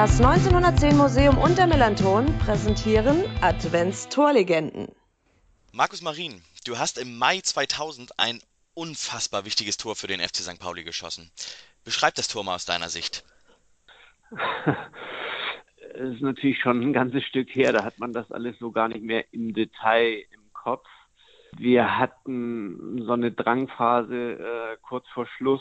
Das 1910 Museum und der Melanton präsentieren Adventstorlegenden. Markus Marin, du hast im Mai 2000 ein unfassbar wichtiges Tor für den FC St. Pauli geschossen. Beschreib das Tor mal aus deiner Sicht. Es ist natürlich schon ein ganzes Stück her, da hat man das alles so gar nicht mehr im Detail im Kopf. Wir hatten so eine Drangphase äh, kurz vor Schluss.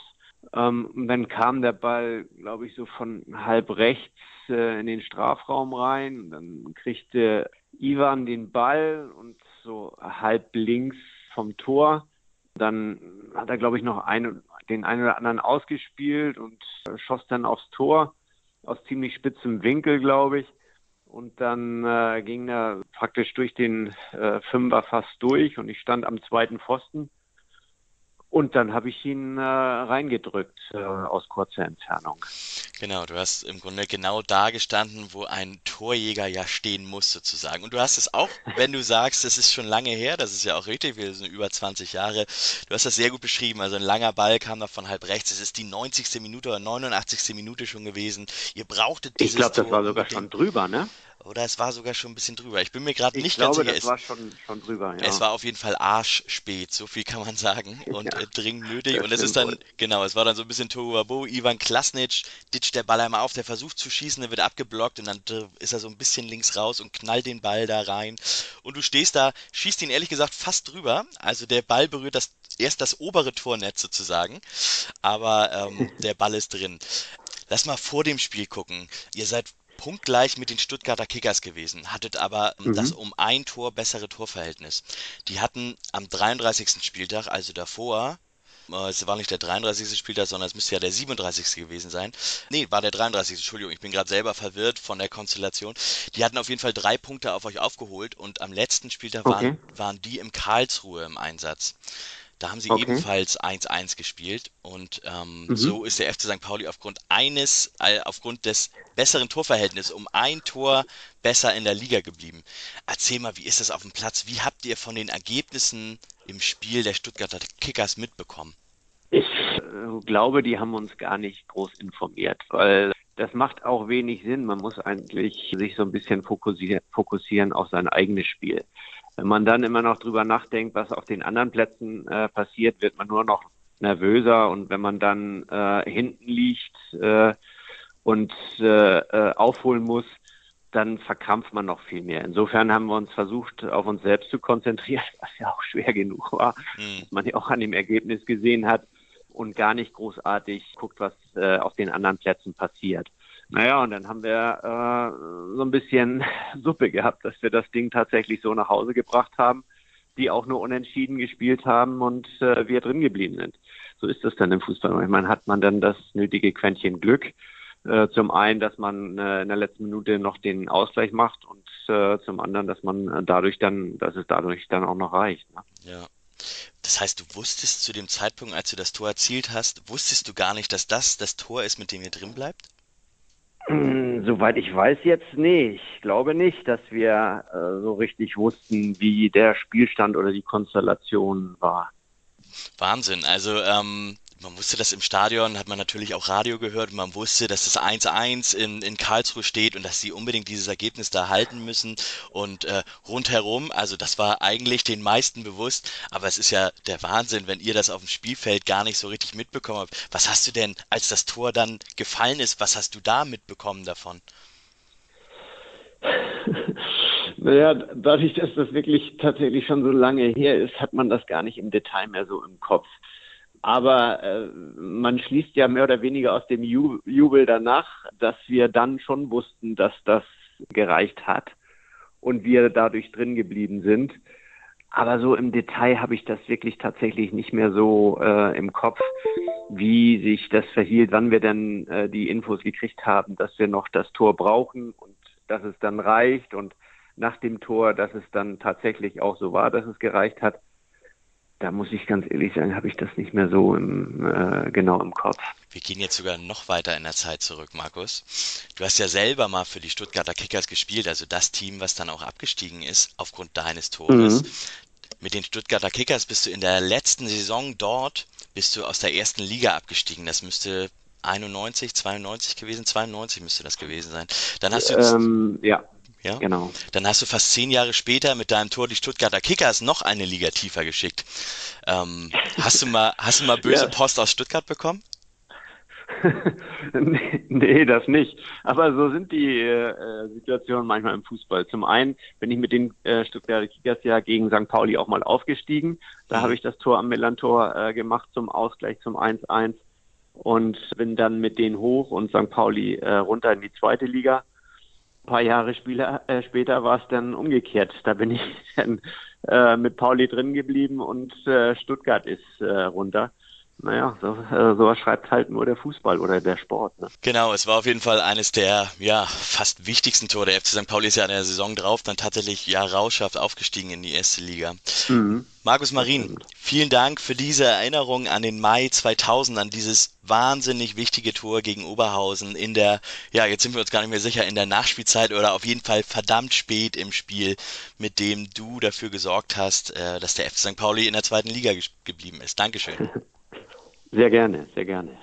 Ähm, und dann kam der Ball, glaube ich, so von halb rechts äh, in den Strafraum rein. Und dann kriegte Ivan den Ball und so halb links vom Tor. Dann hat er, glaube ich, noch einen, den einen oder anderen ausgespielt und schoss dann aufs Tor aus ziemlich spitzem Winkel, glaube ich. Und dann äh, ging er praktisch durch den äh, Fünfer fast durch und ich stand am zweiten Pfosten und dann habe ich ihn äh, reingedrückt äh, aus kurzer Entfernung. Genau, du hast im Grunde genau da gestanden, wo ein Torjäger ja stehen muss, sozusagen. Und du hast es auch, wenn du sagst, es ist schon lange her, das ist ja auch richtig, wir sind über 20 Jahre, du hast das sehr gut beschrieben. Also ein langer Ball kam da von halb rechts. Es ist die 90. Minute oder 89. Minute schon gewesen. Ihr brauchtet dieses Ich glaube, das war sogar schon drüber, ne? Oder es war sogar schon ein bisschen drüber. Ich bin mir gerade nicht glaube, ganz sicher. Das war schon, schon drüber, ja. Es war auf jeden Fall arschspät, so viel kann man sagen. Und Ja, äh, dringend nötig. Und es ist dann, wohl. genau, es war dann so ein bisschen Tohuwabo. Ivan Klasnic ditcht der Ball einmal auf, der versucht zu schießen, der wird abgeblockt und dann ist er so ein bisschen links raus und knallt den Ball da rein. Und du stehst da, schießt ihn ehrlich gesagt fast drüber. Also der Ball berührt das, erst das obere Tornetz sozusagen. Aber ähm, der Ball ist drin. Lass mal vor dem Spiel gucken. Ihr seid punktgleich mit den Stuttgarter Kickers gewesen, hattet aber ähm, Mhm. das um ein Tor bessere Torverhältnis. Die hatten am 33. Spieltag, also davor, äh, es war nicht der 33. Spieltag, sondern es müsste ja der 37. gewesen sein. Nee, war der 33. Entschuldigung, ich bin gerade selber verwirrt von der Konstellation. Die hatten auf jeden Fall drei Punkte auf euch aufgeholt und am letzten Spieltag waren, waren die im Karlsruhe im Einsatz. Da haben sie Okay. ebenfalls 1-1 gespielt und ähm, Mhm. so ist der FC St. Pauli aufgrund eines, äh, aufgrund des besseren Torverhältnisses um ein Tor besser in der Liga geblieben. Erzähl mal, wie ist das auf dem Platz? Wie habt ihr von den Ergebnissen im Spiel der Stuttgarter Kickers mitbekommen? Ich äh, glaube, die haben uns gar nicht groß informiert, weil das macht auch wenig Sinn. Man muss eigentlich sich so ein bisschen fokussieren, fokussieren auf sein eigenes Spiel. Wenn man dann immer noch drüber nachdenkt, was auf den anderen Plätzen äh, passiert, wird man nur noch nervöser und wenn man dann äh, hinten liegt äh, und äh, äh, aufholen muss, dann verkrampft man noch viel mehr. Insofern haben wir uns versucht, auf uns selbst zu konzentrieren, was ja auch schwer genug war Hm. man ja auch an dem Ergebnis gesehen hat und gar nicht großartig guckt, was äh, auf den anderen Plätzen passiert. Naja, und dann haben wir äh, so ein bisschen Suppe gehabt, dass wir das Ding tatsächlich so nach Hause gebracht haben, die auch nur unentschieden gespielt haben und äh, wir drin geblieben sind. So ist das dann im Fußball. Manchmal hat man dann das nötige Quäntchen Glück. Äh, zum einen, dass man äh, in der letzten Minute noch den Ausgleich macht und äh, zum anderen, dass man äh, dadurch dann, dass es dadurch dann auch noch reicht. Ne? Ja. Das heißt, du wusstest zu dem Zeitpunkt, als du das Tor erzielt hast, wusstest du gar nicht, dass das das Tor ist, mit dem ihr drin bleibt? Soweit ich weiß jetzt nicht. Ich glaube nicht, dass wir äh, so richtig wussten, wie der Spielstand oder die Konstellation war. Wahnsinn. Also, ähm, man wusste das im Stadion, hat man natürlich auch Radio gehört man wusste, dass das 1-1 in, in Karlsruhe steht und dass sie unbedingt dieses Ergebnis da halten müssen. Und äh, rundherum, also das war eigentlich den meisten bewusst, aber es ist ja der Wahnsinn, wenn ihr das auf dem Spielfeld gar nicht so richtig mitbekommen habt. Was hast du denn, als das Tor dann gefallen ist, was hast du da mitbekommen davon? Naja, dadurch, dass das wirklich tatsächlich schon so lange her ist, hat man das gar nicht im Detail mehr so im Kopf. Aber äh, man schließt ja mehr oder weniger aus dem Ju Jubel danach, dass wir dann schon wussten, dass das gereicht hat und wir dadurch drin geblieben sind. Aber so im Detail habe ich das wirklich tatsächlich nicht mehr so äh, im Kopf, wie sich das verhielt, wann wir denn äh, die Infos gekriegt haben, dass wir noch das Tor brauchen und dass es dann reicht und nach dem Tor, dass es dann tatsächlich auch so war, dass es gereicht hat. Da muss ich ganz ehrlich sagen, habe ich das nicht mehr so im, äh, genau im Kopf. Wir gehen jetzt sogar noch weiter in der Zeit zurück, Markus. Du hast ja selber mal für die Stuttgarter Kickers gespielt, also das Team, was dann auch abgestiegen ist aufgrund deines Tores. Mhm. Mit den Stuttgarter Kickers bist du in der letzten Saison dort, bist du aus der ersten Liga abgestiegen. Das müsste 91, 92 gewesen, 92 müsste das gewesen sein. Dann hast du Ähm, ja, ja, genau. dann hast du fast zehn Jahre später mit deinem Tor die Stuttgarter Kickers noch eine Liga tiefer geschickt. Ähm, hast du mal, hast du mal böse Ja. Post aus Stuttgart bekommen? nee, das nicht. Aber so sind die äh, Situationen manchmal im Fußball. Zum einen bin ich mit den äh, Stuttgarter Kickers ja gegen St. Pauli auch mal aufgestiegen. Da Mhm. habe ich das Tor am Millantor äh, gemacht zum Ausgleich zum 1-1 und bin dann mit denen hoch und St. Pauli äh, runter in die zweite Liga. Ein paar Jahre äh, später war es dann umgekehrt. Da bin ich dann äh, mit Pauli drin geblieben und äh, Stuttgart ist äh, runter. Naja, so, äh, sowas schreibt halt nur der Fußball oder der Sport. Ne? Genau, es war auf jeden Fall eines der ja fast wichtigsten Tore. Der FC St. Pauli ist ja in der Saison drauf dann tatsächlich ja rauschhaft aufgestiegen in die erste Liga. Mhm. Markus Marin, vielen Dank für diese Erinnerung an den Mai 2000, an dieses wahnsinnig wichtige Tor gegen Oberhausen in der, ja, jetzt sind wir uns gar nicht mehr sicher, in der Nachspielzeit oder auf jeden Fall verdammt spät im Spiel, mit dem du dafür gesorgt hast, äh, dass der FC St. Pauli in der zweiten Liga geblieben ist. Dankeschön. Sehr gerne, sehr gerne.